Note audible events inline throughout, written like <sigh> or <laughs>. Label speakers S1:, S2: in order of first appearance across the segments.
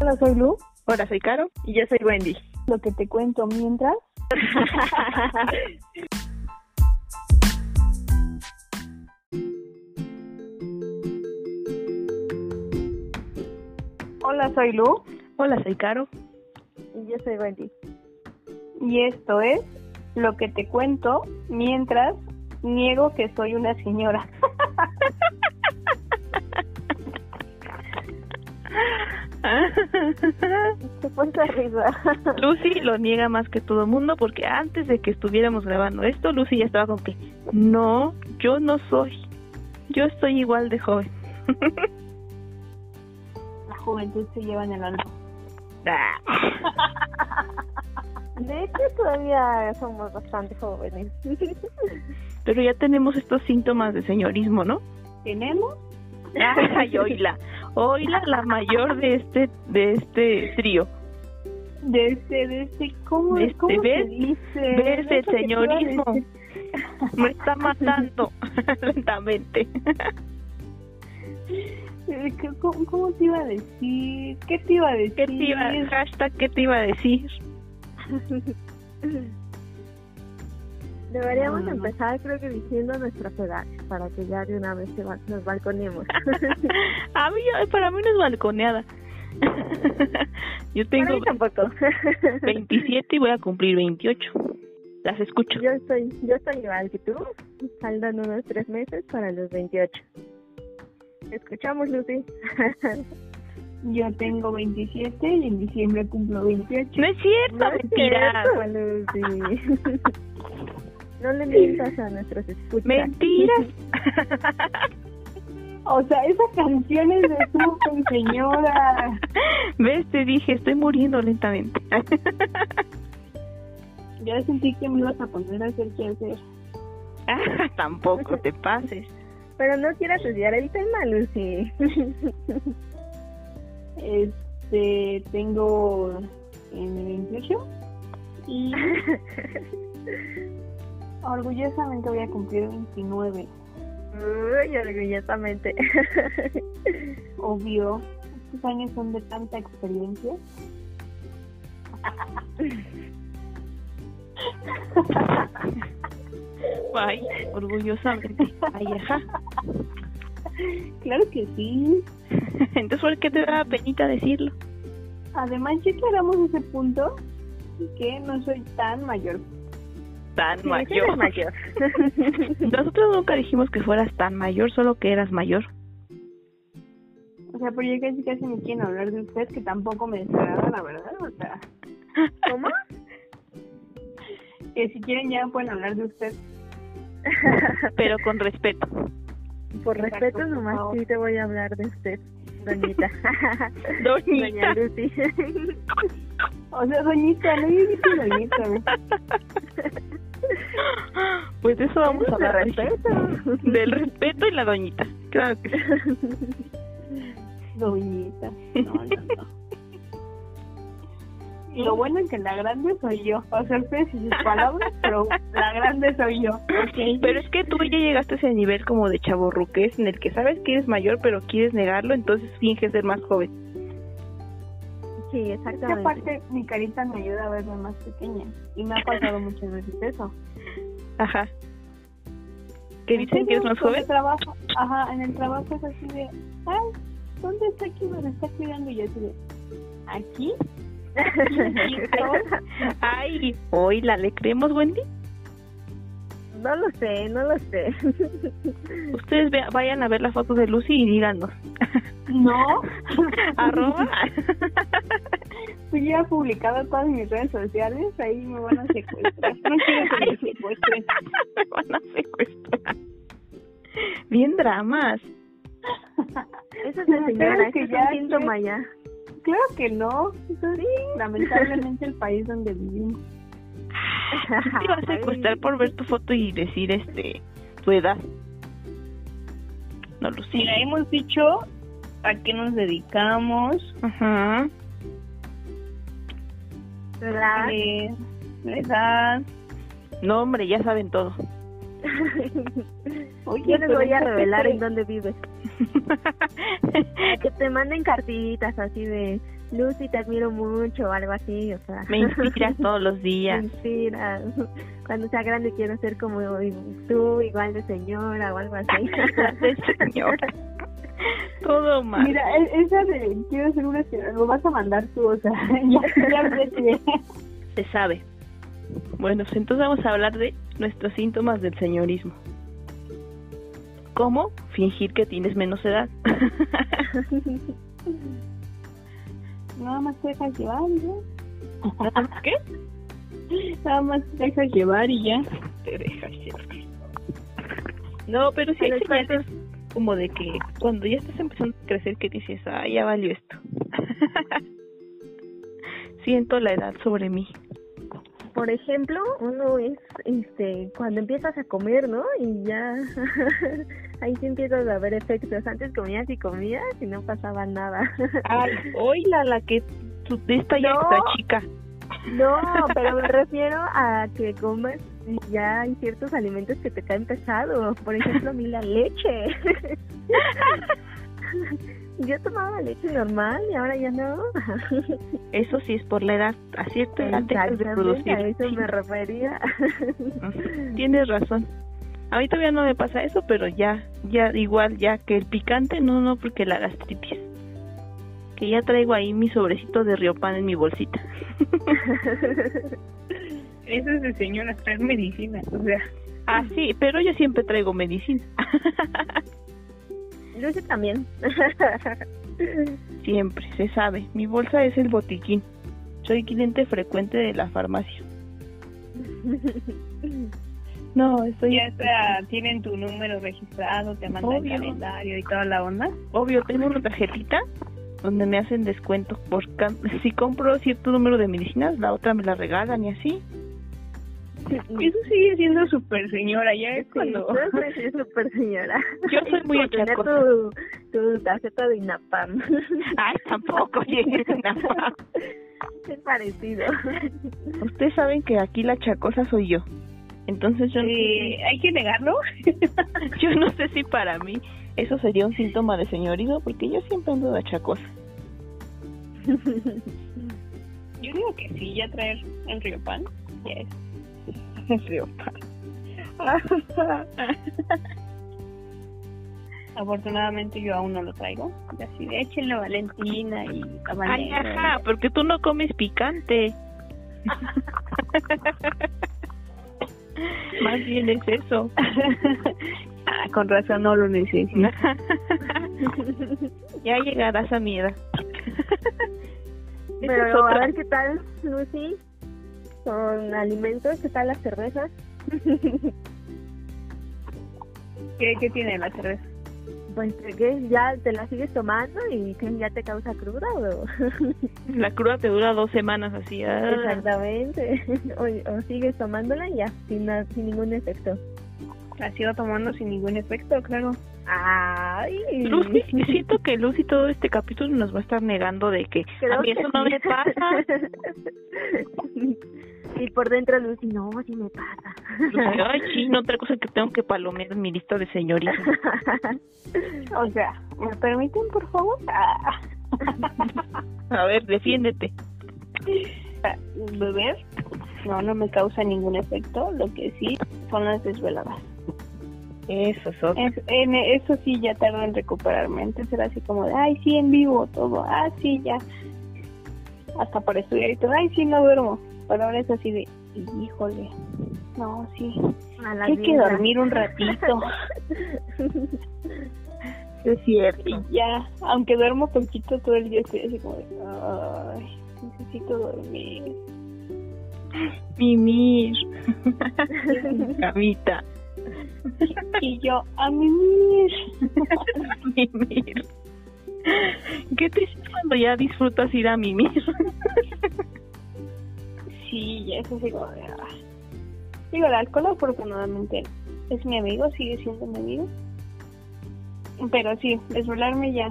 S1: Hola, soy Lu.
S2: Hola, soy Caro.
S3: Y yo soy Wendy.
S1: Lo que te cuento mientras. <laughs>
S3: Hola, soy Lu.
S2: Hola, soy Caro.
S1: Y yo soy Wendy.
S3: Y esto es Lo que te cuento mientras niego que soy una señora.
S1: Puede risa.
S2: Lucy lo niega más que todo el mundo porque antes de que estuviéramos grabando esto, Lucy ya estaba con que no, yo no soy. Yo estoy igual de joven.
S3: La juventud se lleva en el alma.
S1: De hecho, todavía somos bastante jóvenes.
S2: Pero ya tenemos estos síntomas de señorismo, ¿no?
S3: ¿Tenemos? <laughs>
S2: Ay, oíla. Oíla la mayor de este de este trío.
S3: De este, de este, ¿cómo,
S2: De este,
S3: ¿cómo se
S2: ¿ves?
S3: dice?
S2: ¿Ves el señorismo? Me está matando <laughs> lentamente.
S3: Eh, ¿qué- ¿Cómo, ¿Cómo te iba a decir? ¿Qué te iba a decir?
S2: ¿Qué te iba, hashtag, ¿qué te iba a decir? <laughs>
S1: Deberíamos
S3: No, no, no.
S1: empezar, creo que diciendo nuestras edades, para que ya de una vez se nos balconemos. <laughs>
S2: A mí, para mí no es balconeada. <laughs> Yo
S1: Para
S2: tengo
S1: mí tampoco. <laughs>
S2: 27 y voy a cumplir 28. Las escucho.
S1: Yo estoy, yo estoy igual que tú, faltan unos tres meses para los 28. Escuchamos, Lucy.
S3: Yo tengo 27 y en diciembre cumplo 28.
S2: No es cierto,
S1: No es
S2: mentiras.
S1: cierto, Lucy. No le mientas a nuestros escuchas.
S2: Mentiras. <laughs>
S3: O sea, esa canción es de Super, señora.
S2: ¿Ves? Te dije, estoy muriendo lentamente. <laughs>
S3: Ya sentí que me ibas a poner a hacer qué hacer.
S2: Ah, <laughs> Tampoco te pases.
S1: Pero no quieras desviar el tema, Lucy.
S3: Este, tengo en el 28 y orgullosamente voy a cumplir 29.
S1: Uy, orgullosamente. <laughs>
S3: Obvio, estos años son de tanta experiencia.
S2: Ay, orgullosamente. Ay, ajá.
S3: Claro que sí.
S2: Entonces, ¿por qué te da penita decirlo?
S3: Además, ya aclaramos ese punto que no soy tan mayor.
S2: Tan
S1: Sí,
S2: mayor. <laughs> <laughs> Nosotros nunca dijimos que fueras tan mayor, solo que eras mayor.
S3: O sea, pero ya casi casi me quieren hablar de usted, que tampoco me desagrada, la verdad. O sea,
S1: ¿Cómo? <laughs>
S3: que si quieren ya pueden hablar de usted.
S2: Pero con respeto.
S1: Por
S3: Exacto,
S1: respeto nomás sí te voy a hablar de usted, doñita.
S2: Doñita.
S1: Doña Lucy.
S3: O sea, doñita, no yo dije doñita.
S2: Pues de eso vamos a hablar. hoy.
S1: respeto.
S2: Del respeto y la doñita. Claro que sí. <laughs>
S3: Doñita. No, no, no. Y lo bueno es que la grande soy yo. O sea, ustedes y sus palabras, pero la grande soy yo. Ok.
S2: Pero es que tú ya llegaste a ese nivel como de chaborruques en el que sabes que eres mayor pero quieres negarlo, entonces finges ser más joven.
S1: Sí,
S3: Es que
S1: exactamente.
S3: aparte mi carita me ayuda a verme más pequeña. Y me ha pasado muchas veces eso.
S2: Ajá. ¿Qué dicen que eres más
S3: En
S2: joven?
S3: el trabajo, ajá, en el trabajo es así de, ay, ¿dónde está aquí? Me está cuidando y yo así de, ¿aquí? <laughs>
S2: Ay, hoy la le creemos, Wendy.
S1: No lo sé, no lo sé. <laughs>
S2: Ustedes vea- vayan a ver la foto de Lucy y díganos.
S3: No. <laughs>
S2: Arroba.
S3: Pues ya he publicado todas mis redes sociales, ahí me van a secuestrar. No quiero que me secuestren.
S2: Me van a secuestrar. Bien dramas.
S1: Eso es de señora,
S3: que
S1: es
S3: ya,
S1: un síntoma ya.
S3: Claro que no. Es lamentablemente el país donde vivimos.
S2: Te iba a secuestrar por ver tu foto y decir este tu edad. No, Lucy.
S3: Mira, hemos dicho a qué nos dedicamos,
S2: Ajá.
S1: ¿Verdad?
S3: eh, la edad.
S2: No, hombre, ya saben todo. <laughs>
S3: Oye,
S1: Yo les voy a
S3: ¿por qué
S1: revelar en dónde vives. <laughs> Que te manden cartitas así de Lucy, te admiro mucho, o algo así, o sea.
S2: Me inspiras <laughs> todos los
S1: Me
S2: días.
S1: inspiras. Cuando sea grande quiero ser como tú, igual de señora o algo así. <laughs>
S2: De señora. <laughs> Todo mal.
S3: Mira, e- esa de quiero ser una señora, lo vas a mandar tú, o sea, ya, ya
S2: Se sabe. Bueno, pues entonces vamos a hablar de nuestros síntomas del señorismo. ¿Cómo? Fingir que tienes menos edad.
S3: Nada más te dejas llevar y ya. <laughs>
S2: ¿Qué?
S3: Nada más te dejas llevar y ya.
S2: Te dejas llevar. No, pero sí hay señales como de que cuando ya estás empezando a crecer que dices, ah, ya valió esto. <laughs> Siento la edad sobre mí.
S1: Por ejemplo, uno es este cuando empiezas a comer, ¿no? Y ya <laughs> ahí sí empiezas a ver efectos. Antes comías y comías y no pasaba nada.
S2: Ay, oíla, la que tu, esta ya
S1: No.
S2: está chica.
S1: No, pero me refiero a que comes y ya hay ciertos alimentos que te caen pesado. Por ejemplo, a mí la leche. <laughs> Yo tomaba leche normal y ahora ya no. <laughs>
S2: Eso sí es por la edad. A cierta edad dejas de producir.
S1: a eso me <laughs> refería.
S2: Tienes razón. A mí todavía no me pasa eso, pero ya, ya igual, ya que el picante, no, no, porque la gastritis. Que ya traigo ahí mi sobrecito de riopan en mi bolsita. <laughs>
S3: Eso es de señora, traer medicina, o sea.
S2: Ah, sí, pero yo siempre traigo medicina.
S1: Lucy también.
S2: siempre, se sabe. Mi bolsa es el botiquín. Soy cliente frecuente de la farmacia. No, estoy...
S3: Ya está, tienen tu número registrado, te mandan
S2: Obvio.
S3: el calendario y toda la onda.
S2: Obvio, tengo una tarjetita donde me hacen descuento por si compro cierto número de medicinas, la otra me la regalan y así.
S3: Eso sigue siendo súper señora, ya es
S1: Sí,
S3: cuando...
S1: tú eres súper señora.
S2: Yo soy muy achacosa. <laughs>
S1: tu, tu tarjeta de INAPAM. <laughs>
S2: Ay, tampoco llegué a nada.
S1: Es parecido. <laughs>
S2: Ustedes saben que aquí la chacosa soy yo. Entonces yo,
S3: Eh, ¿Hay que negarlo?
S2: yo no sé si para mí eso sería un síntoma de señorismo, porque yo siempre ando de chacosa.
S3: Yo digo que sí, ya traer el río pan, ya es. <laughs> Afortunadamente yo aún no lo traigo. Y Así de échenle Valentina y
S2: Ay, ajá, porque tú no comes picante. <laughs> Más bien es eso.
S3: ah, con razón no lo necesito. <laughs>
S2: ya llegarás a mi edad.
S1: Pero a ver qué tal, Lucy, con alimentos, qué tal las cervezas. <laughs>
S3: ¿Qué, ¿Qué tiene la cerveza?
S1: Pues que ya te la sigues tomando y que ya te causa cruda o <laughs>
S2: La cruda te dura dos semanas así. ah.
S1: exactamente <laughs> o, o sigues tomándola y ya sin sin ningún efecto.
S3: La sigo tomando sin ningún efecto, claro.
S1: Ay,
S2: Lucy, siento que Lucy todo este capítulo nos va a estar negando de que
S1: Creo
S2: a mí
S1: que
S2: eso no
S1: sí.
S2: me pasa.
S1: Y por dentro Lucy, no, sí me pasa.
S2: Lucy, Ay, <laughs> sí, no, otra cosa que tengo que palomear en mi lista de señoritas. <laughs>
S3: O sea, ¿me permiten, por favor? <laughs>
S2: A ver, defiéndete.
S3: Beber no, no me causa ningún efecto. Lo que sí son las desveladas.
S2: Eso es otro.
S3: Es- en eso sí ya tardo en recuperarme. Antes era así como de, ay, sí, en vivo todo. Ah, sí, ya. Hasta para estudiar y todo. Ay, sí, no duermo. Pero ahora es así de, híjole. No, sí. Hay que dormir un ratito. <laughs>
S2: Es cierto.
S3: Y ya, aunque duermo poquito todo el día, estoy así como de, ay, necesito dormir.
S2: Mimir. <laughs> Camita.
S3: Y yo, a mimir. <laughs>
S2: Mimir. ¿Qué te dice cuando ya disfrutas ir a mimir?
S3: Sí, ya es así como de, ah. Digo, el alcohol afortunadamente es mi amigo, sigue siendo mi amigo. Pero sí, desvelarme ya.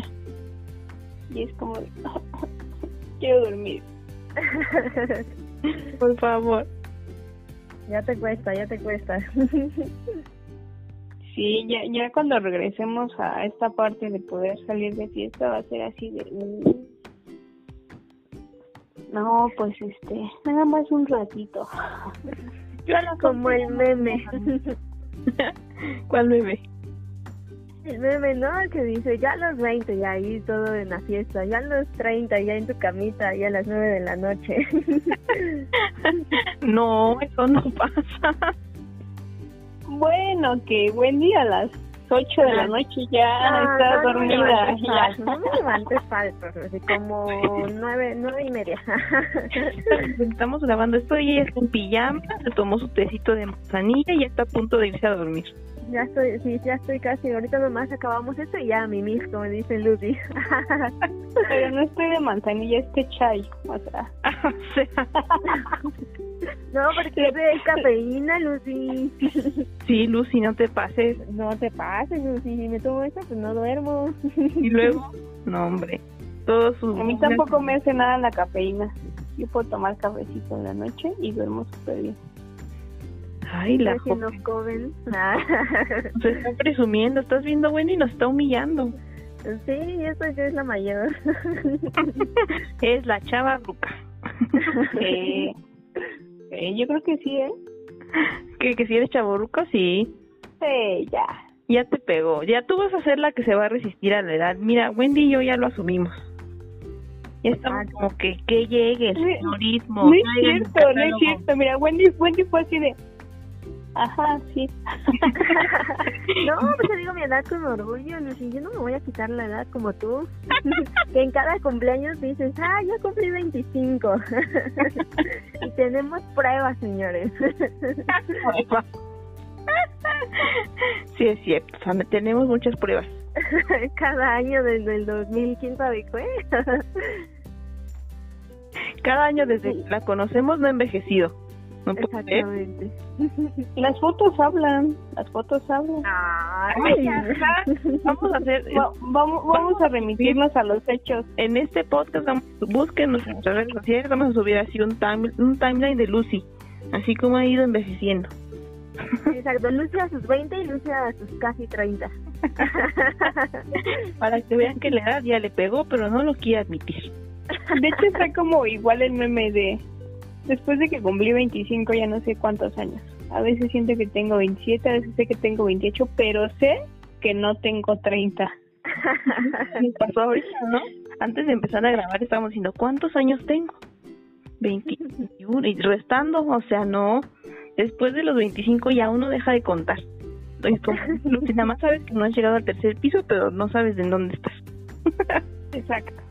S3: Y es como de, <laughs> quiero dormir. <laughs>
S2: Por favor.
S1: ya te cuesta, ya te cuesta. <laughs>
S3: Sí, ya, ya cuando regresemos a esta parte de poder salir de fiesta va a ser así de... No, pues este, nada más un ratito.
S2: Yo
S1: Como el meme. <laughs>
S2: ¿Cuál bebé?
S1: El meme, ¿no? Que dice, ya a los 20, y ahí todo en la fiesta. Ya a los 30, ya en tu camita, ya a las 9 de la noche. <laughs>
S2: No, eso no pasa.
S3: Bueno, que buen día a las 8 de la noche ya
S1: No,
S3: está
S1: no, no me
S3: dormida.
S1: falso, No me levantes falsos, así como nueve, nueve y media. <laughs>
S2: Estamos grabando esto y ella está en pijama, se tomó su tecito de manzanilla y ya está a punto de irse a dormir.
S1: ya estoy, sí, ya estoy casi. Ahorita nomás acabamos esto y ya a mimir, como dice Lucy. <laughs>
S3: Pero no estoy de manzanilla, este chai. O sea, <laughs>
S2: o sea, <laughs>
S1: no, porque es de cafeína, Lucy. <laughs>
S2: sí, Lucy, no te pases.
S1: No te pases, Lucy. Si me tomo esto, pues no duermo. <laughs>
S2: Y luego, no, hombre, todo su...
S3: a mí tampoco me hace nada la cafeína. Yo puedo tomar cafecito en la noche y duermo súper bien.
S2: Ay, la
S1: que no.
S2: Se está presumiendo, estás viendo bueno y nos está humillando.
S1: sí, eso ya es la mayor.
S2: Es la chava ruca.
S3: Eh, eh, yo creo que sí, ¿eh?
S2: que, que si eres chavorruco, sí.
S3: Sí, ya.
S2: Ya te pegó. Ya tú vas a ser la que se va a resistir a la edad. Mira, Wendy y yo ya lo asumimos. Ya estamos
S1: Ah,
S2: como que, que llegue el
S3: No,
S2: señorismo.
S3: No es cierto, no es cierto. Mira, Wendy, Wendy fue así de... Ajá, sí. <laughs>
S1: No, pues yo digo mi edad con orgullo, Lucy. Yo no me voy a quitar la edad como tú. <laughs> que en cada cumpleaños dices, ah, ya cumplí 25. <laughs> y tenemos pruebas, señores.
S2: sí, es cierto. O sea, tenemos muchas pruebas.
S1: cada año desde el 2000, quién sabe qué.
S2: Cada año desde que la conocemos no ha envejecido. No.
S1: Exactamente. <laughs>
S3: Las fotos hablan, las fotos hablan.
S1: Ay.
S2: Vamos a hacer...
S3: Va- vamos, vamos a remitirnos a los hechos.
S2: En este podcast, vamos, busquen nuestras redes sociales. Vamos a subir así un, time- un timeline de Lucy. Así como ha ido envejeciendo.
S1: Exacto, Lucy a sus 20 y Lucy a sus casi 30. <laughs>
S2: Para que vean que la edad ya le pegó, pero no lo quiere admitir.
S3: De hecho, está como igual el meme de... Después de que cumplí 25, ya no sé cuántos años. A veces siento que tengo 27, a veces sé que tengo 28, pero sé que no tengo 30.
S2: Me pasó ahorita, ¿no? Antes de empezar a grabar estábamos diciendo, ¿cuántos años tengo? 21. Y restando, o sea, no. Después de los 25 ya uno deja de contar. Entonces, como <laughs> nada más sabes que no has llegado al tercer piso, pero no sabes de dónde estás.
S3: Exacto.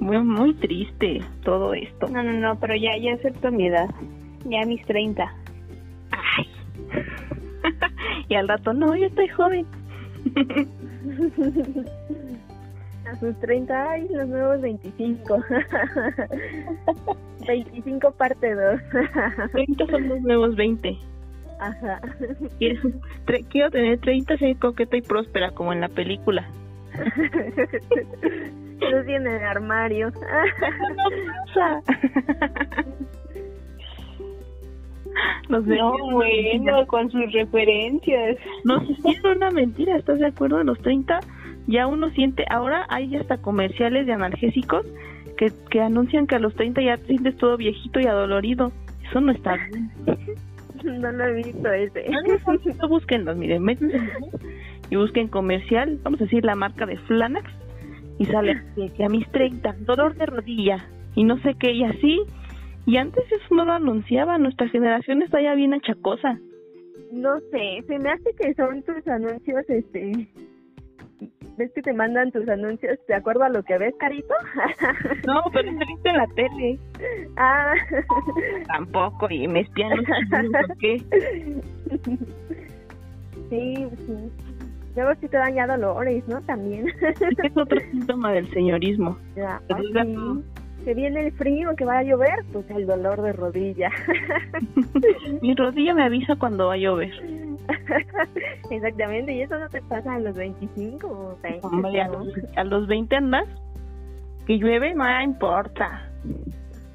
S2: Muy, muy triste todo esto.
S3: No, no, no, pero ya, ya acepto mi edad. Ya mis 30.
S2: Ay. <laughs> y al rato, no, yo estoy joven. <laughs>
S1: A sus 30, ay, los nuevos 25. 25 <laughs> parte 2.
S2: 30 son los nuevos 20.
S1: Ajá.
S2: Quiero, tre- quiero tener 30, ser coqueta y próspera, como en la película.
S1: Lucy en el armario. <laughs>
S2: no pasa. Nos
S3: No, bueno, con sus referencias.
S2: Nos hicieron una mentira, ¿estás de acuerdo? A los 30 ya uno siente, ahora hay hasta comerciales de analgésicos que, que anuncian que a los 30 ya te sientes todo viejito y adolorido. Eso no está bien.
S1: No lo he visto ese.
S2: No, no, no, no, búsquenlos, miren, métanse y busquen comercial, vamos a decir la marca de Flanax y sale que, a mis 30, dolor de rodilla y no sé qué, y así. Y antes eso no lo anunciaba, nuestra generación está ya bien achacosa.
S1: No sé, se me hace que son tus anuncios, este... ¿Ves que te mandan tus anuncios de acuerdo a lo que ves, Carito? <laughs>
S2: No, pero saliste en la tele.
S1: ah.
S2: Tampoco, y me espían los ¿por qué? <laughs>
S1: Sí, sí. Luego sí te dan ya dolores, ¿no? También.
S2: Es otro <laughs> síntoma del señorismo.
S1: ya,
S2: todo.
S1: Que viene el frío, que va a llover, pues el dolor de rodilla. <laughs>
S2: Mi rodilla me avisa cuando va a llover. <laughs>
S1: Exactamente, y eso no te pasa a los 25 o 30.
S2: Hombre, a
S1: ¿no?
S2: los, a los 20 andas, que llueve, no importa.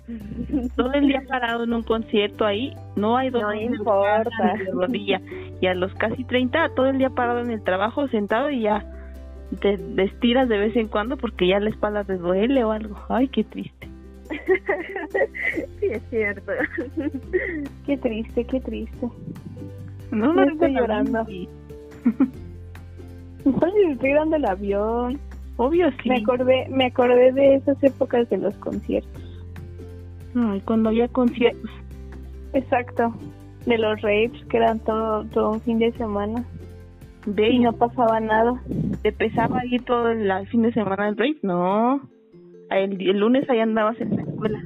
S2: <laughs> Todo el día parado en un concierto ahí, no hay dolor
S1: No importa.
S2: de rodilla. Y a los casi 30, todo el día parado en el trabajo, sentado y ya te, te estiras de vez en cuando porque ya la espalda te duele o algo. Ay, qué triste. <laughs>
S1: sí, es cierto. <laughs>
S3: Qué triste, qué triste.
S2: No,
S3: No estoy llorando. estoy dando el avión.
S2: Obvio sí.
S3: Me acordé, me acordé de esas épocas de los conciertos.
S2: Ay, cuando había conciertos.
S3: Exacto. De los raves que eran todo, todo un fin de semana
S2: Ve,
S3: y no pasaba nada.
S2: ¿te pesaba ahí todo el, el fin de semana del break? No. El, el lunes ahí andabas en la escuela.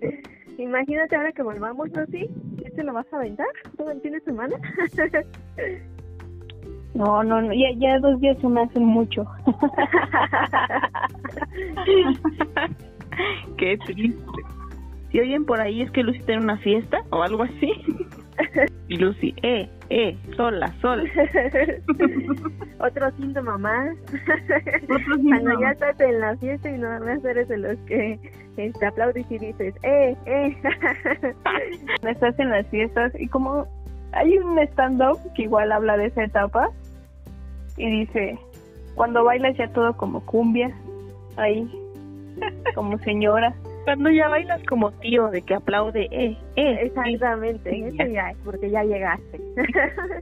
S2: <laughs>
S1: Imagínate ahora que volvamos, ¿no? ¿Sí? ¿Este lo vas a aventar todo el fin de semana? <laughs>
S3: No, no, no, ya, ya dos días se me hacen mucho. <laughs> <laughs>
S2: Qué triste. Si oyen por ahí es que Lucy tiene una fiesta o algo así. <laughs> Y Lucy, eh, eh, sola, sola. <laughs>
S1: Otro síntoma más.
S2: Otro
S1: Cuando ya estás en la fiesta y nada más eres de los que te aplaudes y dices, eh, eh.
S3: Estás en las fiestas y como hay un stand-up que igual habla de esa etapa y dice, cuando bailas ya todo como cumbia, ahí, como señora.
S2: Cuando ya bailas como tío de que aplaude, eh, eh.
S1: Exactamente,
S2: sí,
S1: eso
S2: ya.
S1: es porque ya llegaste.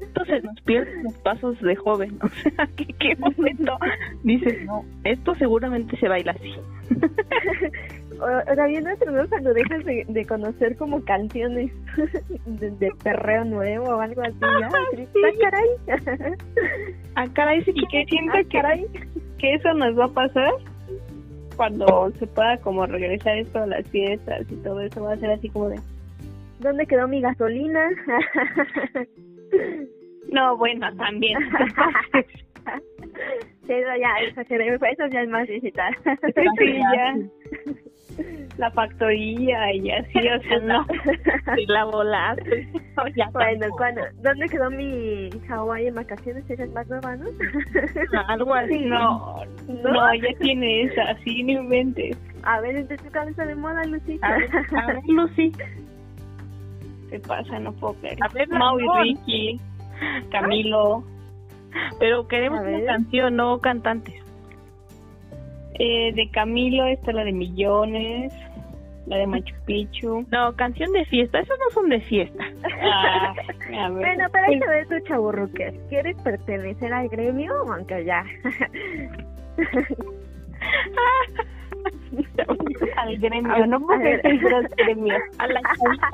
S2: Entonces nos pierden los pasos de joven. O sea, ¿qué, qué <laughs> momento dices, no, esto seguramente se baila así. <laughs>
S1: También otro, ¿no? Cuando dejas de, de conocer como canciones <laughs> de, de perreo nuevo o algo así, ya, dices,
S3: sí.
S1: "Ah, caray.
S2: Ah, caray, sí
S3: Y que siento
S1: Ah,
S3: que,
S1: caray.
S3: que eso nos va a pasar cuando se pueda como regresar esto a las fiestas y todo eso, va a ser así como de,
S1: ¿Dónde quedó mi gasolina? <laughs>
S3: no, bueno, también. <laughs>
S1: Eso ya eso ya es más digital.
S3: sí, ya. <laughs> La factoría y así, o sea, <laughs> no.
S2: Si la volaste. No, ya
S1: Bueno,
S2: tampoco.
S1: cuando, ¿dónde quedó mi Hawái en vacaciones? Esa es más nueva, ¿no?
S2: Algo así.
S3: No, no, ya tiene esa, sí, no inventes.
S1: A ver, ¿de tu cabeza de moda, Lucita?
S2: A ver, a ver, Lucy.
S3: ¿Qué pasa? No puedo creer.
S2: A ver,
S3: Mau y. Ricky, Camilo.
S2: Pero queremos una canción, no cantantes.
S3: Eh, de Camilo está la de Millones, la de Machu Picchu. <laughs>
S2: No, canción de fiesta. Esos no son de fiesta.
S3: Ah, a ver.
S1: Bueno, pero hay que ver tu chaburruques. ¿Quieres pertenecer al gremio? Aunque ya. <laughs>
S3: al gremio, no porque
S1: A ver.
S3: soy del gremio.
S2: A la chavita.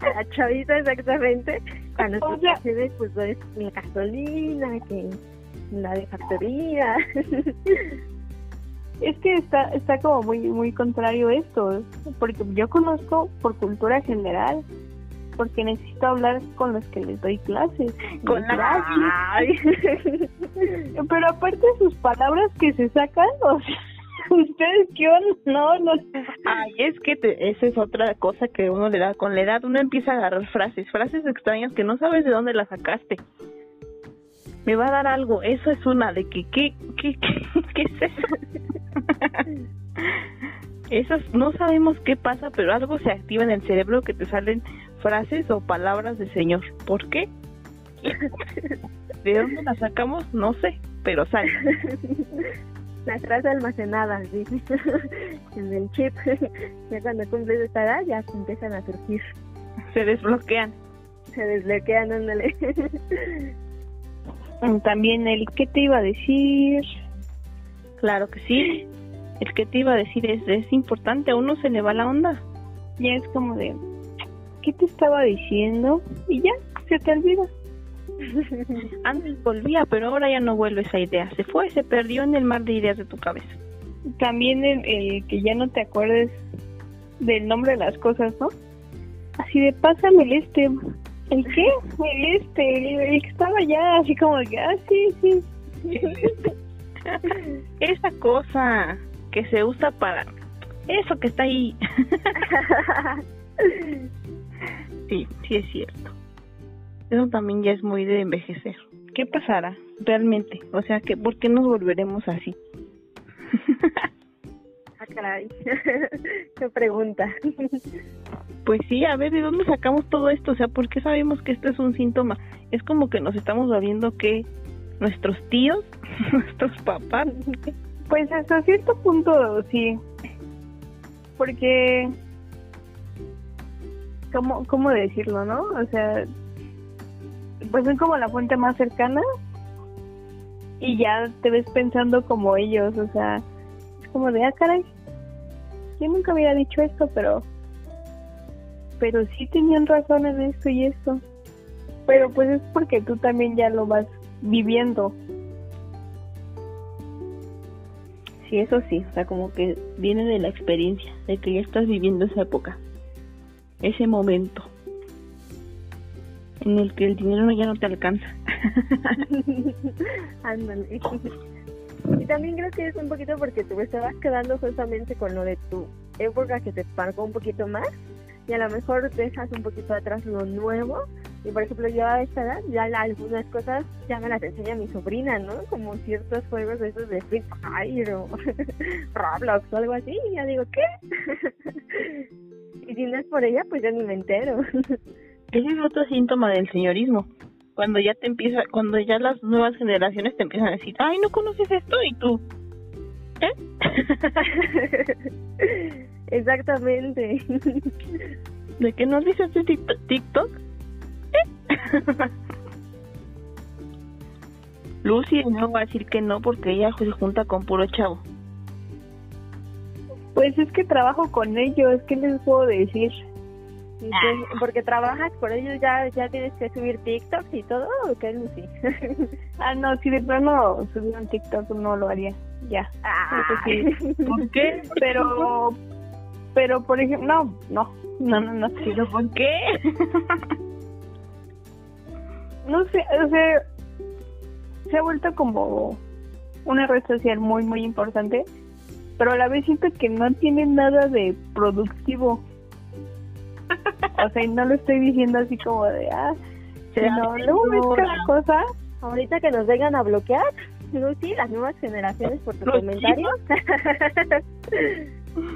S1: A la chavita, exactamente. Cuando
S3: O sea-
S1: canciones, pues es la gasolina, que la de factoría. <laughs>
S3: Es que está está como muy muy contrario esto, porque yo conozco por cultura general, porque necesito hablar con los que les doy clases.
S2: Con la.
S1: Ay. <laughs>
S3: Pero aparte sus palabras que se sacan, o sea, <laughs> ustedes qué onda? no, no.
S2: Ay, es que te, esa es otra cosa que uno le da con la edad. Uno empieza a agarrar frases, frases extrañas que no sabes de dónde las sacaste. Me va a dar algo. Eso es una de que, ¿qué, qué, qué, <laughs> qué es eso? <laughs> Esas, no sabemos qué pasa, pero algo se activa en el cerebro que te salen frases o palabras de señor. ¿Por qué? ¿De dónde las sacamos? No sé, pero salen. <laughs>
S1: Las traes almacenadas, dice, <laughs> en el chip. Ya cuando cumples esta edad, ya empiezan a surgir.
S2: Se desbloquean.
S1: Se desbloquean, ándale.
S3: También el, ¿qué te iba a decir?
S2: Claro que sí. El que te iba a decir es, es importante, a uno se le va la onda.
S3: Ya es como de, ¿qué te estaba diciendo? Y ya, se te olvida. <laughs>
S2: Antes volvía, pero ahora ya no vuelve esa idea. Se fue, se perdió en el mar de ideas de tu cabeza.
S3: También el, el que ya no te acuerdes del nombre de las cosas, ¿no? Así de, pásame el este. ¿El qué? El este, el, el que estaba allá, así como de, ah, sí, sí. <laughs>
S2: Esa cosa que se usa para eso que está ahí. <laughs> sí, sí es cierto. Eso también ya es muy de envejecer. ¿Qué pasará realmente? O sea, que ¿por qué nos volveremos así? <laughs>
S1: Ah, caray. <laughs> Qué pregunta.
S2: Pues sí, a ver, ¿de dónde sacamos todo esto? O sea, ¿por qué sabemos que esto es un síntoma? Es como que nos estamos volviendo que nuestros tíos, <laughs> nuestros papás,
S3: Pues hasta cierto punto, sí. porque cómo cómo decirlo no o sea pues son como la fuente más cercana y ya te ves pensando como ellos o sea es como de ah caray yo nunca había dicho esto pero pero sí tenían razón en esto y esto pero pues es porque tú también ya lo vas viviendo
S2: Sí, eso sí, o sea, como que viene de la experiencia, de que ya estás viviendo esa época, ese momento en el que el dinero ya no te alcanza. <laughs>
S1: Y también creo que es un poquito porque tú estabas quedando justamente con lo de tu época que te marcó un poquito más y a lo mejor dejas un poquito atrás lo nuevo y por ejemplo yo a esta edad ya algunas cosas ya me las enseña mi sobrina, ¿no? Como ciertos juegos de esos de Free Fire o <laughs> Roblox o algo así y ya digo, ¿qué? <laughs> y si no es por ella pues ya ni me entero. <laughs>
S2: Ese es otro síntoma del señorismo. Cuando ya te empieza, cuando ya las nuevas generaciones te empiezan a decir, ay, no conoces esto y tú, ¿eh?
S1: Exactamente.
S2: ¿De qué no has visto este TikTok? <laughs> Lucy no va a decir que no porque ella se junta con puro chavo.
S3: Pues es que trabajo con ellos, ¿qué les puedo decir?
S1: Ah. porque trabajas por ellos ya ya tienes que subir TikToks y todo, ¿o qué Lucy? <laughs>
S3: ah, no, si de plano subir un TikTok no lo haría, ya.
S1: Ah.
S2: ¿Por qué? <laughs>
S3: Pero pero por ejemplo, no, no, no, no, no.
S2: ¿Pero por qué?
S3: No sé, o sea, se ha vuelto como una red social muy, muy importante, pero a la vez siento que no tiene nada de productivo. O sea, y no lo estoy diciendo así como de, ah, no, luego ves cada cosa.
S1: Ahorita que nos vengan a bloquear, Lucy, las nuevas generaciones por tus comentarios. <laughs>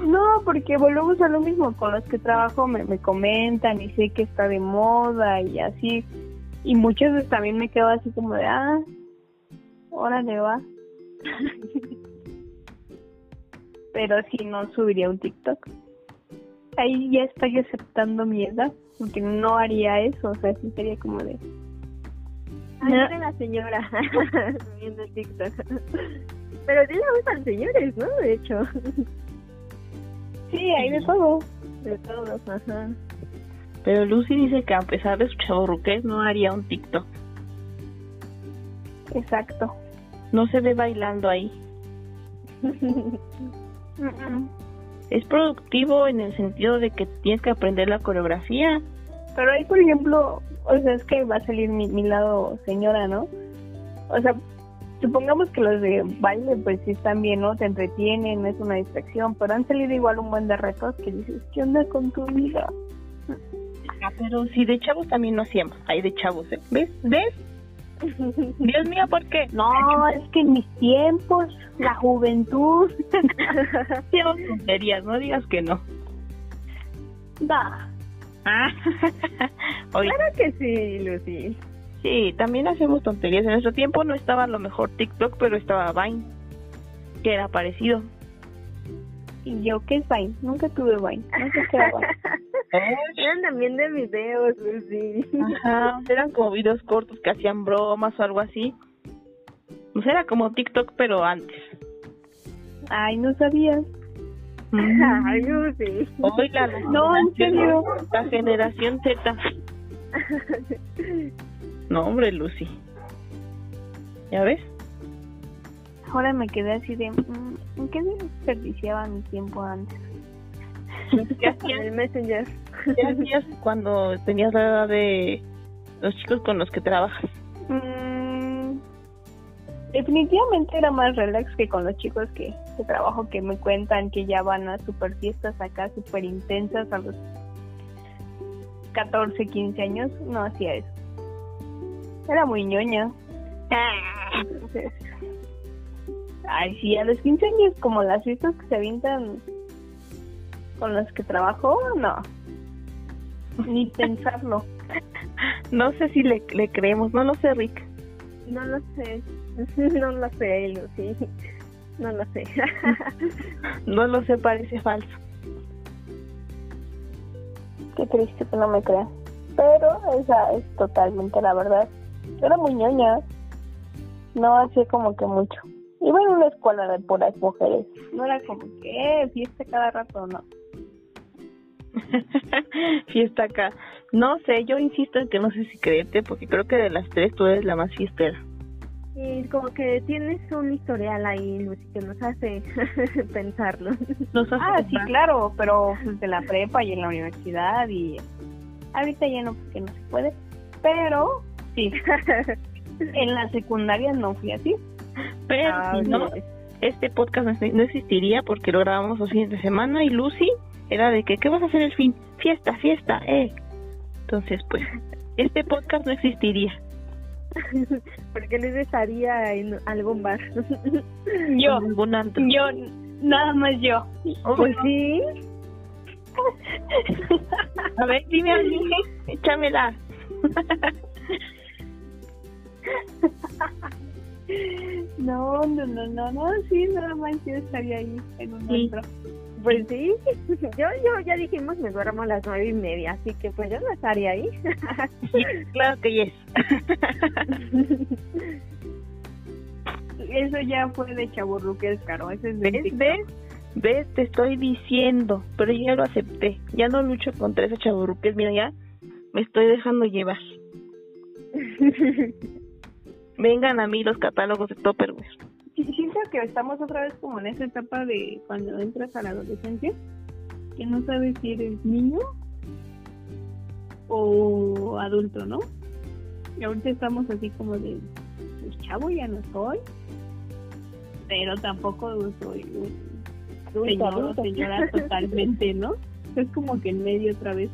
S3: No, porque volvemos a lo mismo, con los que trabajo me, me comentan y sé que está de moda y así, y muchas veces también me quedo así como de, ah, órale va. <laughs> Pero si no subiría un TikTok. Ahí ya estoy aceptando mi edad, porque no haría eso, o sea, sí sería como de...
S1: Ahí no. la señora <laughs> subiendo TikTok. Pero sí le gustan señores, ¿no? De hecho.
S3: Sí, hay de todo.
S1: De todo, ajá.
S2: Pero Lucy dice que a pesar de su chaborruqués no haría un TikTok.
S3: Exacto.
S2: No se ve bailando ahí. <laughs> es productivo en el sentido de que tienes que aprender la coreografía.
S3: Pero ahí, por ejemplo, o sea, es que va a salir mi, mi lado señora, ¿no? O sea, supongamos que los de baile pues sí están bien, ¿no? Te entretienen, es una distracción, pero han salido igual un buen de retos que dices, ¿qué onda con tu vida?
S2: Ah, pero si de chavos también no hacíamos, hay de chavos, ¿eh? ¿Ves? ¿Ves? <laughs> Dios mío, ¿por qué?
S3: No, es que en mis tiempos, la juventud. <laughs>
S2: Hacíamos tonterías, no digas que no.
S3: Da.
S2: Ah. <laughs>
S1: Claro que sí, Lucy.
S2: Sí, también hacemos tonterías. En nuestro tiempo no estaba a lo mejor TikTok, pero estaba Vine, que era parecido.
S3: ¿Y yo qué es Vine? Nunca tuve Vine. No sé qué era Vine. <laughs>
S1: Eran también de videos, Lucy.
S2: Ajá, eran como videos cortos que hacían bromas o algo así. Pues era como TikTok, pero antes.
S3: Ay, no sabías. <laughs>
S1: Ay, Lucy.
S2: Hoy la,
S3: No, en serio.
S2: la generación Z. <laughs> No, hombre, Lucy. ¿Ya ves?
S3: Ahora me quedé así de, mm, ¿en qué desperdiciaba mi tiempo antes?
S2: ¿Qué hacías, <laughs>
S1: El Messenger.
S2: qué hacías cuando tenías la edad de los chicos con los que trabajas?
S3: Mm, definitivamente era más relax que con los chicos que, que trabajo que me cuentan que ya van a super fiestas acá super intensas a los 14, 15 años. No hacía eso. Era muy ñoña. <laughs> Entonces, ay, sí, a los 15 años, como las fiestas que se avientan con las que trabajo, no. Ni <laughs> pensarlo.
S2: No sé si le, le creemos, no lo sé, Rick.
S1: No lo sé. <laughs> No lo sé, Lucy. No lo sé. <laughs>
S2: No lo sé, parece falso.
S3: Qué triste que no me crean. Pero esa es totalmente la verdad. Yo era muy ñoña. No hacía como que mucho. Iba en una escuela de puras mujeres. No era como que eh, fiesta cada rato, no. <laughs>
S2: fiesta acá. No sé, yo insisto en que no sé si creerte, porque creo que de las tres tú eres la más fiestera.
S1: Y como que tienes un historial ahí, Lucy, que nos hace <laughs> pensarlo.
S3: Nos hace ah, sí, claro, pero de la prepa y en la universidad y ahorita ya no, porque no se puede, pero sí. <laughs> en la secundaria no fui así.
S2: Pero ah, no, este podcast no existiría porque lo grabamos los fines de semana y Lucy era de que, ¿qué vas a hacer el fin? Fiesta, fiesta, eh. Entonces, pues, este podcast no existiría. <laughs>
S1: Porque les estaría en algún bar. <laughs>
S3: Yo, yo, nada más yo.
S1: Pues sí. <laughs>
S2: A ver, dime a mí, échamela.
S3: No, no, no, no, no, sí, nada más yo estaría ahí en un sí.
S1: Pues sí, <laughs> yo, yo ya dijimos me duermo a las nueve y media, así que pues yo no estaría ahí.
S2: claro que yes. <laughs>
S3: Eso ya fue de chaburruques, caro. Ese es
S2: ¿Ves, ¿Ves? ¿Ves? Te estoy diciendo, pero ya lo acepté. Ya no lucho contra esos chaburruques, mira ya me estoy dejando llevar. <laughs> Vengan a mí los catálogos de Topperware
S3: siento que estamos otra vez como en esa etapa de cuando entras a la adolescencia, que no sabes si eres niño o adulto, ¿no? Y ahorita estamos así como de, pues chavo ya no soy, pero tampoco soy un señor señora totalmente, ¿no? <laughs> Es como que en medio otra vez.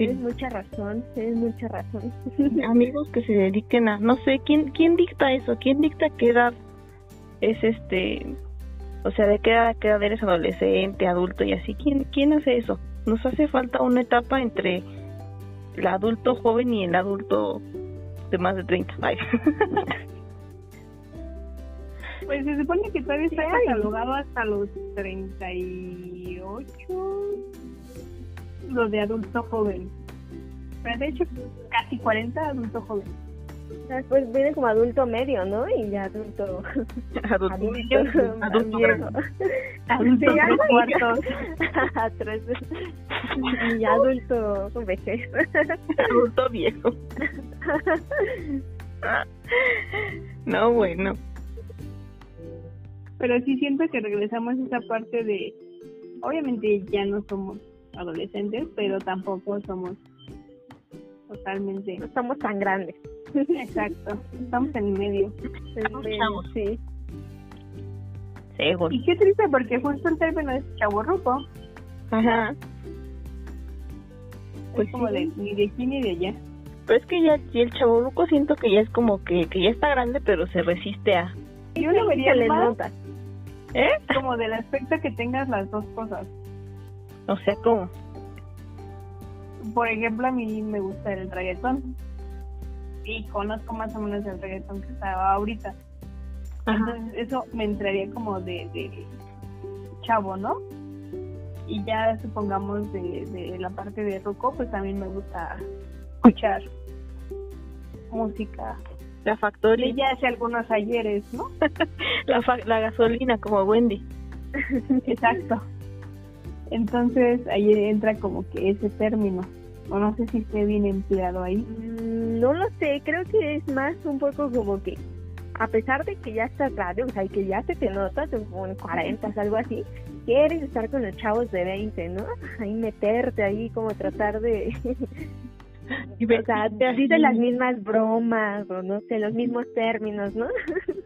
S1: Tienes mucha razón, tienes mucha razón.
S2: Amigos que se dediquen a, no sé, ¿quién, quién dicta eso? ¿Quién dicta qué edad es este, o sea, de qué edad, qué edad eres adolescente, adulto y así. ¿Quién, ¿Quién hace eso? Nos hace falta una etapa entre el adulto joven y el adulto de más de 30. <laughs>
S3: pues se supone que todavía está catalogado hasta los 38, lo de adulto joven. Pero de hecho, casi 40 adulto joven.
S1: Después viene como adulto medio, ¿no? Y ya adulto. <laughs>
S2: Adulto, adulto, <laughs> adulto
S3: viejo. <laughs> Adulto cuartos.
S1: Tres. Y adulto vejez.
S2: Adulto viejo. No, bueno.
S3: Pero sí siento que regresamos a esa parte de. Obviamente ya no somos adolescentes, pero tampoco somos totalmente.
S1: No somos tan grandes.
S3: Exacto, estamos en medio.
S2: Estamos
S1: sí.
S2: Seguro.
S3: Y qué triste porque justo el término es chaborruco.
S2: Ajá.
S3: Pues como de ni de aquí ni de allá.
S2: Pero es que ya el chaborruco siento que ya es como que, que ya está grande pero se resiste a...
S3: Yo lo vería
S1: le
S3: más
S1: nota.
S2: ¿Eh?
S3: como del aspecto que tengas las dos cosas.
S2: O sea, ¿cómo?
S3: Por ejemplo, a mí me gusta el reggaetón y conozco más o menos el reggaetón que estaba ahorita. Entonces eso me entraría como de, de chavo, ¿no? Y ya supongamos de, de la parte de roco, pues también me gusta escuchar música.
S2: La factoría.
S3: Y ya hace algunos ayeres, ¿no? <laughs>
S2: la, la gasolina como Wendy. <laughs>
S3: Exacto. Entonces ahí entra como que ese término. O no sé si esté bien empleado ahí.
S1: Mm, no lo sé, creo que es más un poco como que a pesar de que ya estás grande, o sea, y que ya se te nota, como en 40, algo así, quieres estar con los chavos de 20, ¿no? Ahí meterte ahí, como tratar de... y <laughs> o sea, de las mismas bromas, o no sé, los mismos términos, ¿no?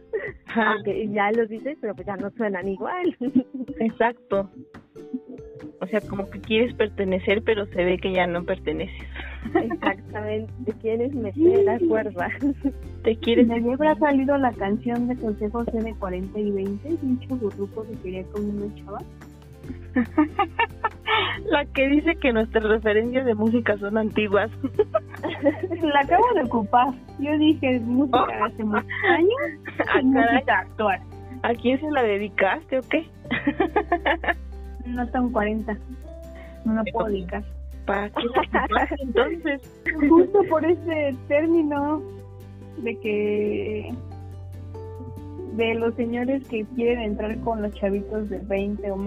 S1: <laughs> Aunque ya los dices, pero pues ya no suenan igual.
S2: Exacto. O sea, como que quieres pertenecer, pero se ve que ya no perteneces.
S1: Exactamente, te quieres meter la cuerda.
S2: Te quieres.
S3: Me habrá salido la canción de consejos de 40 y 20, dicho grupo que quería con una chava. <laughs>
S2: la que dice que nuestras referencias de música son antiguas. <laughs>
S3: la acabo de ocupar. Yo dije música oh. hace muchos años <laughs> ah, música actual.
S2: ¿A quién se la dedicaste o qué?
S3: No están 40. No la puedo dedicar.
S2: ¿Para qué <laughs> entonces?
S3: Justo por ese término de que de los señores que quieren entrar con los chavitos de 20 o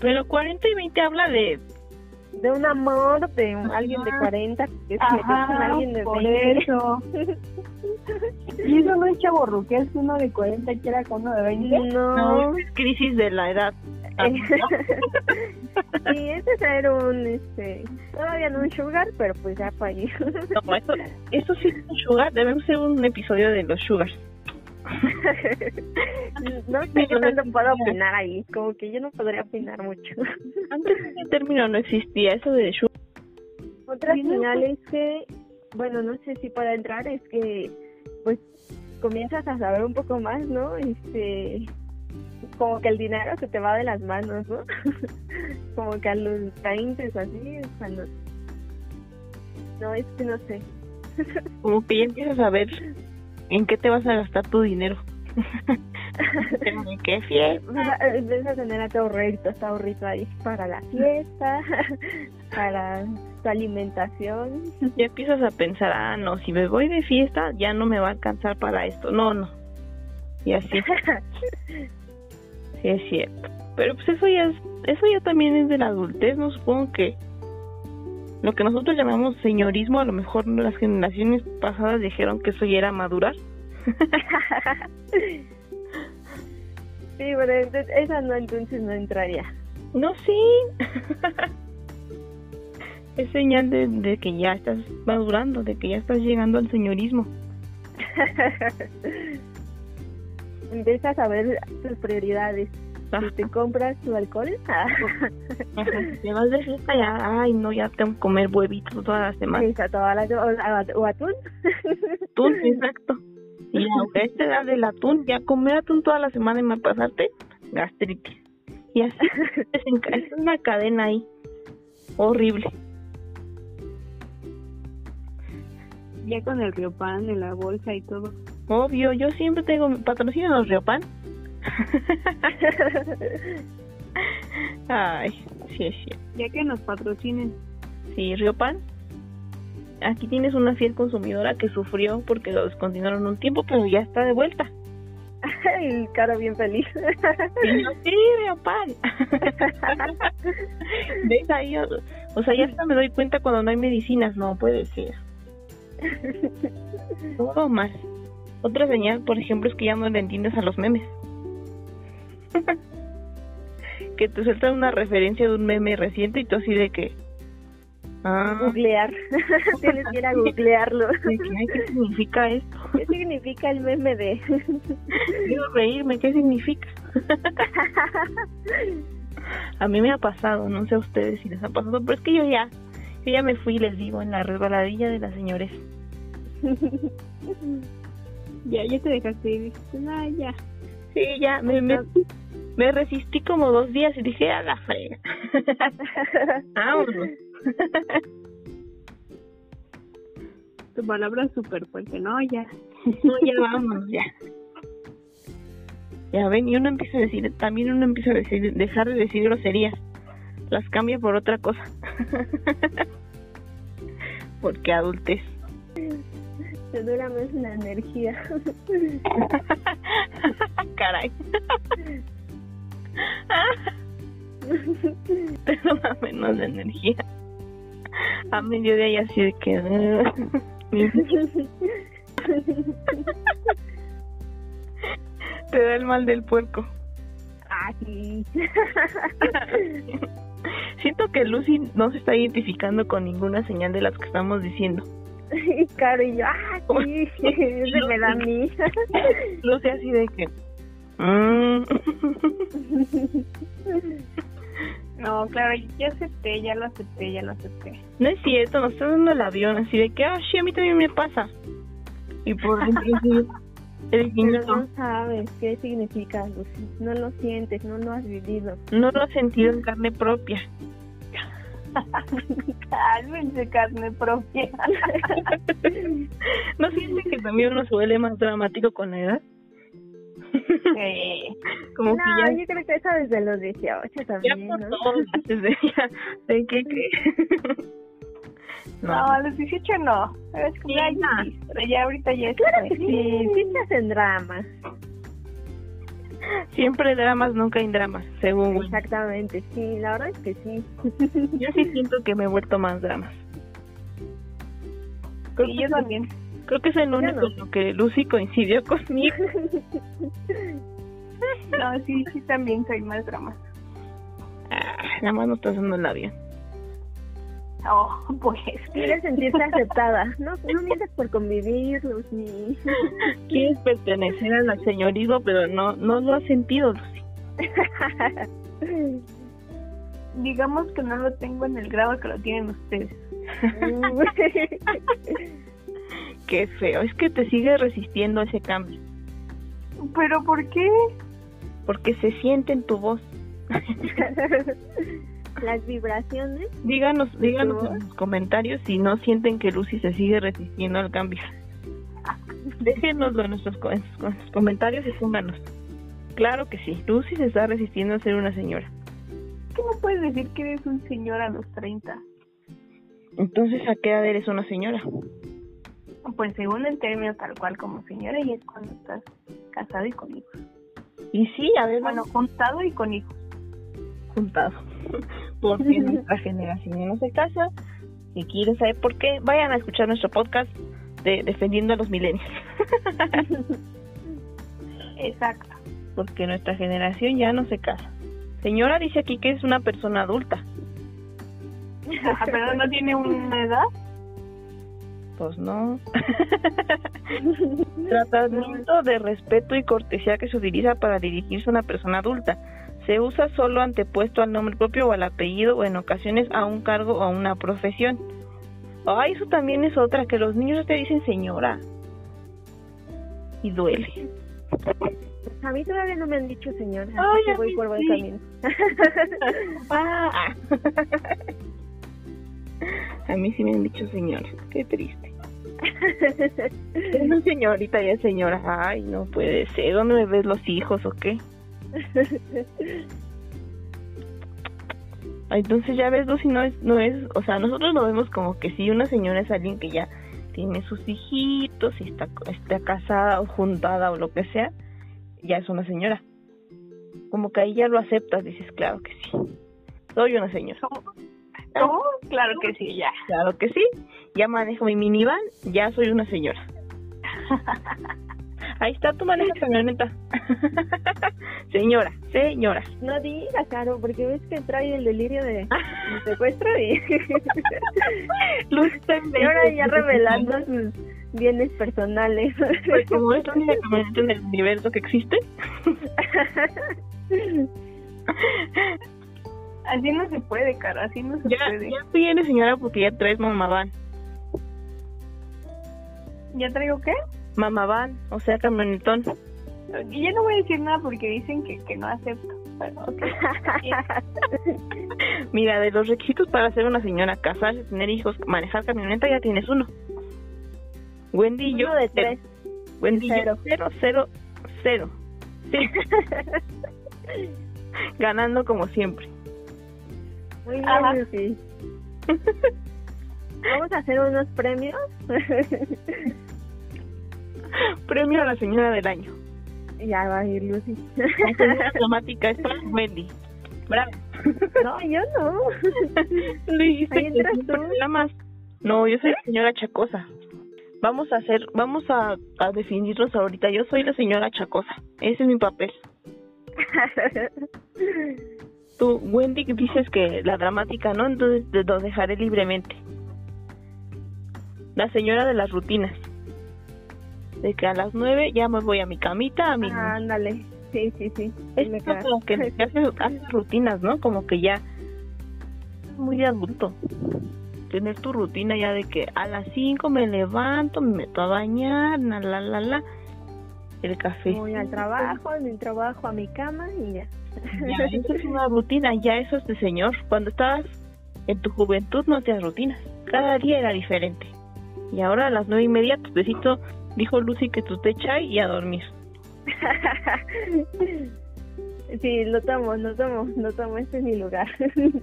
S2: pero 40 y 20 habla de
S1: de un amor de alguien de 40 que se metió con alguien de
S3: por
S1: 20.
S3: eso. <laughs> y eso no es chavo que es uno de 40 que era con uno de 20.
S1: No.
S2: no, es crisis de la edad. <laughs>
S1: sí, ese era un, este, todavía no un sugar, pero pues ya fue ahí.
S2: no, eso, eso sí es un sugar, debemos hacer un episodio de los sugars. <laughs>
S1: no sé qué tanto puedo opinar ahí, como que yo no podría opinar mucho.
S2: Antes ese término no existía, eso de sugar.
S1: Otra señal es que, bueno, no sé si para entrar, es que, pues, comienzas a saber un poco más, ¿no? Este, como que el dinero se te va de las manos, ¿no? <laughs> como que a los 20 o así, cuando... No, es que no sé. <laughs>
S2: como que ya empiezas a ver en qué te vas a gastar tu dinero. <laughs> ¿En qué fiesta?
S1: Empiezas a tener a tu ahorrito, tu ahorrito ahí para la fiesta, para tu alimentación.
S2: Ya empiezas a pensar, ah, no, si me voy de fiesta ya no me va a alcanzar para esto. No, no. Y así. Es cierto. Pero pues eso ya, es, eso ya también es de la adultez, no supongo que lo que nosotros llamamos señorismo, a lo mejor las generaciones pasadas dijeron que eso ya era madurar. <laughs>
S1: sí, pero entonces, esa no, entonces no entraría.
S2: No, sí. <laughs> es señal de, de que ya estás madurando, de que ya estás llegando al señorismo. <laughs>
S1: Empiezas a ver tus prioridades. Si te compras tu alcohol, <laughs>
S2: te vas de fiesta ya, ay no, ya tengo que comer huevitos toda la semana.
S1: toda la, o, o atún. <laughs>
S2: Atún, exacto. Y a <laughs> esta edad del atún, ya comer atún toda la semana y me pasarte gastritis. Y así es una cadena ahí horrible.
S3: Ya con el Riopan en la bolsa y todo.
S2: Obvio, yo siempre tengo patrocinio los Riopan. Ay, sí cierto.
S3: Ya que nos patrocinen.
S2: Sí, Riopan. Aquí tienes una fiel consumidora que sufrió porque lo descontinuaron un tiempo, pero ya está de vuelta.
S1: El cara bien feliz.
S2: sí, Riopan. <laughs> ¿Ves ahí? O sea, ya hasta me doy cuenta cuando no hay medicinas. No puede ser. <laughs> Todo mal. Otra señal, por ejemplo, es que ya no le entiendes a los memes. <laughs> que te sueltan una referencia de un meme reciente y tú así de que...
S1: Ah. Googlear. <laughs> Tienes que ir a <laughs> googlearlo.
S2: ¿Qué significa esto?
S1: ¿Qué significa el meme de...?
S2: Quiero reírme, ¿qué significa? a mí me ha pasado, no sé a ustedes si les ha pasado, pero es que yo ya, yo ya me fui, les digo, en la resbaladilla de las señores.
S3: Ya, ya te dejaste y dijiste, ah, ya.
S2: Sí, ya, me, me, me resistí como dos días y dije, a la frega. <laughs> Vámonos.
S3: tu palabra es súper fuerte, ¿no? Ya.
S2: No, ya vámonos, ya. Ya ven, y uno empieza a decir, también uno empieza a decir, dejar de decir groserías. Las cambia por otra cosa. <laughs> Porque adultez.
S1: Te dura más la energía. <laughs>
S2: Caray. <laughs> Pero más menos de energía. A mediodía y así de que. <laughs> Te da el mal del puerco.
S1: Ah, sí.
S2: Siento que Lucy no se está identificando con ninguna señal de las que estamos diciendo. <laughs>
S1: Y claro, y yo, ah, <laughs> sí, <laughs> se me da a mí.
S2: Lucy así de que. Mm.
S3: No, claro, ya acepté, ya lo acepté, ya lo acepté.
S2: No es cierto, nos está dando el avión, así de que, ah, sí, a mí también me pasa. Y por el
S1: Pero no sabes qué significa, Lucy. No lo sientes, no lo has vivido.
S2: No lo has sentido en carne propia.
S3: Cálmense, carne propia. <laughs>
S2: ¿No sientes que también uno se vuelve más dramático con la edad?
S3: Eh, <laughs>
S2: como
S1: No,
S2: que ya,
S1: yo creo que eso desde los 18
S2: ya
S1: también,
S2: por
S1: ¿no?
S2: todos desde ya, ¿de qué <laughs>
S3: no,
S2: no,
S3: a los 18 no. Es sí, ya ahorita ya es.
S1: Claro que sí, sí se hacen dramas.
S2: Siempre dramas, nunca hay dramas, según.
S1: Exactamente, sí, la verdad es que sí. <laughs>
S2: Yo sí siento que me he vuelto más dramas. Creo,
S3: Y
S2: que,
S3: yo también.
S2: creo que es el único
S1: no.
S2: en lo que Lucy coincidió conmigo. <laughs>
S3: No, sí, sí, también soy más drama.
S2: Ah, nada más no estás dando el avión.
S3: Oh, <laughs> pues.
S1: Quieres sentirte aceptada, ¿no? No mientas por convivir, Lucy. <laughs>
S2: Quieres pertenecer al señorismo, pero no, no lo has sentido, Lucy. <laughs>
S3: Digamos que no lo tengo en el grado que lo tienen ustedes.
S2: Qué feo, es que te sigue resistiendo ese cambio,
S3: ¿Pero por qué?
S2: porque se siente en tu voz.
S1: Las vibraciones.
S2: Díganos, díganos en los comentarios si no sienten que Lucy se sigue resistiendo al cambio. Déjenoslo en nuestros en sus- comentarios y pónganos. Claro que sí, Lucy se está resistiendo a ser una señora.
S3: ¿Qué no puedes decir que eres un señor a los 30?
S2: Entonces, ¿a qué edad eres una señora?
S3: Pues según el término tal cual como señora y es cuando estás casado y con hijos.
S2: Y sí, a ver,
S3: Bueno, juntado y con hijos.
S2: juntado. <laughs> Porque nuestra generación ya no se casa. Si quieren saber por qué, vayan a escuchar nuestro podcast de Defendiendo a los Millennials. <laughs>
S3: Exacto.
S2: Porque nuestra generación ya no se casa. Señora dice aquí que es una persona adulta.
S3: Ajá, pero no tiene una edad.
S2: Pues no. <laughs> Tratamiento de respeto y cortesía que se utiliza para dirigirse a una persona adulta. Se usa solo antepuesto al nombre propio o al apellido o en ocasiones a un cargo o a una profesión. Ay, eso también es otra, que los niños te dicen señora. Y duele.
S1: A mí todavía no me han dicho señora, así
S2: Ay,
S1: que
S2: a
S1: voy por buen
S2: sí.
S1: camino. <laughs> <laughs>
S2: Ah. A mí sí me han dicho señora. Qué triste. Es una señorita ya es señora. Ay, no puede ser. ¿Dónde me ves los hijos o qué? <laughs> Entonces ya ves, Lucy, no es, no es, o sea, nosotros lo vemos como que si una señora es alguien que ya tiene sus hijitos y está, está casada o juntada o lo que sea, ya es una señora. Como que ahí ya lo aceptas, dices, claro que sí. Soy una señora.
S3: Claro que sí, ya.
S2: Claro que sí. Ya manejo mi minivan, ya soy una señora. <laughs> Ahí está, tú manejas camioneta. <laughs> señora, señora.
S1: No digas, Caro, porque ves que trae el delirio de, de secuestro y, <laughs>
S2: Luz
S1: ahora ya revelando sus bienes personales.
S2: Pues como es la única camioneta en el universo que existe. <laughs>
S3: Así no se puede, cara, así no se
S2: Ya,
S3: puede.
S2: ya eres señora porque ya traes mamaván.
S3: ¿Ya traigo qué?
S2: Mamaván, o sea, camionetón.
S3: Y ya no voy a decir nada porque dicen que, que no acepto. Pero. <laughs>
S2: Mira, de los requisitos para ser una señora, casarse, tener hijos, manejar camioneta, ya tienes uno. Wendy y yo.
S1: Uno de
S2: cero.
S1: tres.
S2: Wendy y yo,
S1: Cero.
S2: cero, cero, cero. Sí, <laughs> ganando como siempre.
S1: Muy bien,
S3: Ajá.
S1: Lucy. <laughs> Vamos a hacer unos premios. <laughs>
S2: Premio a la señora del año.
S1: ya va a ir Lucy. <laughs>
S2: La señora dramática es para <laughs> Wendy. Bravo.
S1: no, yo no.
S2: Dijiste
S1: Ahí entras tú.
S2: la más. No, yo soy la señora Chacosa. Vamos a hacer, vamos a, a definirnos ahorita. Yo soy la señora Chacosa. Ese es mi papel. Tú, Wendy, dices que la dramática, ¿no? Entonces lo dejaré libremente. La señora de las rutinas. De que a las nueve ya me voy a mi camita, a mi...
S1: Ah, ándale. Sí, sí, sí.
S2: es
S1: me
S2: como que <laughs> hace, hace rutinas, ¿no? Como que ya... Es muy adulto. Tener tu rutina ya de que a las cinco me levanto, me meto a bañar, la, la, la, la. El café.
S1: Voy al trabajo, del trabajo a mi cama y ya.
S2: Ya, eso es una rutina, ya eso es de señor. Cuando estabas en tu juventud no hacías rutinas. Cada día era diferente. Y ahora a las nueve y media, tu besito, dijo Lucy que tú te echas y a dormir. <laughs>
S1: sí, lo tomo, lo tomo, lo tomo, este es mi lugar.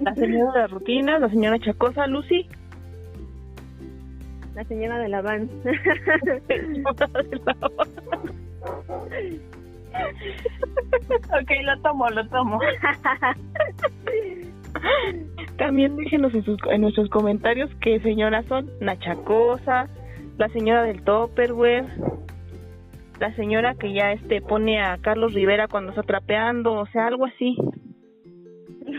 S2: La señora de la rutina, la señora Chacosa, Lucy.
S1: La señora de la van. <laughs>
S3: ok, lo tomo, lo tomo.
S2: También déjenos en, sus, en nuestros comentarios qué señoras son. Nachacosa, la señora del Topperware, la señora que ya este pone a Carlos Rivera cuando está trapeando, o sea, algo así.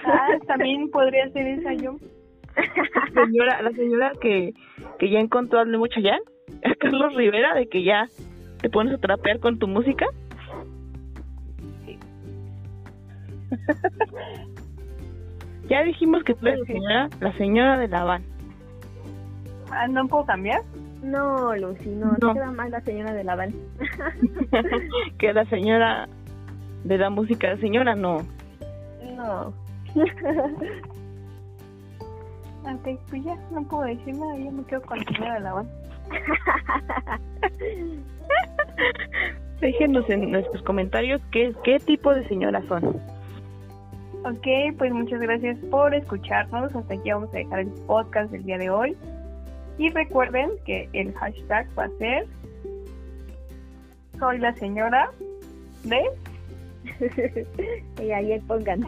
S3: Ah, también podría ser esa yo.
S2: La <laughs> señora, la señora que, que ya encontró al mucho ya, <laughs> a Carlos Rivera, de que ya te pones a trapear con tu música. <laughs> ya dijimos que tú eres la señora, la señora de la van.
S3: Ah, ¿No puedo cambiar?
S1: No, Lucy, no,
S2: No.
S1: queda más la señora de la van. <laughs>
S2: que la señora de la música, señora no.
S1: no. <laughs>
S3: Ok, pues ya, no puedo decir nada, yo me quedo con la señora de la van. <laughs>
S2: Déjenos en nuestros comentarios qué, qué tipo de señoras son.
S3: Ok, pues muchas gracias por escucharnos. Hasta aquí vamos a dejar el podcast del día de hoy. Y recuerden que el hashtag va a ser Soy la señora de... <laughs>
S1: y ahí pongan.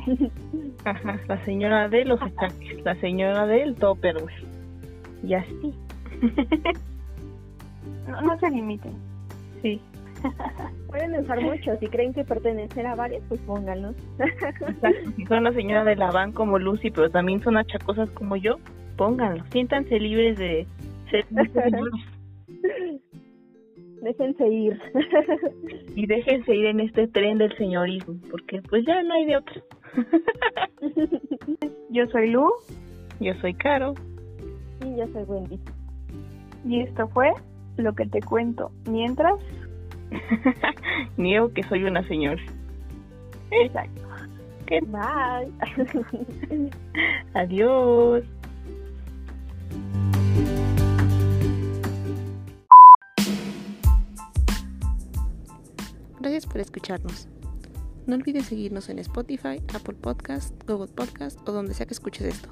S2: Ajá, la señora de los estanques, la señora del Topperware. Y así. <laughs>
S3: No, no se limiten.
S2: Sí. <laughs>
S1: Pueden usar mucho, si creen que pertenecer a varios, pues pónganlos.
S2: Si son la señora de la van como Lucy, pero también son achacosas como yo, pónganlo. Siéntanse libres de ser. <laughs>
S1: Déjense ir.
S2: y déjense ir en este tren del señorismo, porque pues ya no hay de otra. <laughs>
S3: Yo soy Lu
S2: Yo soy Caro.
S1: y yo soy Wendy.
S3: y esto fue lo que te cuento mientras... <laughs>
S2: Niego que soy una señora.
S3: Exacto.
S1: Bye.
S2: Adiós.
S4: Gracias por escucharnos. No olvides seguirnos en Spotify, Apple Podcast, Google Podcast o donde sea que escuches esto.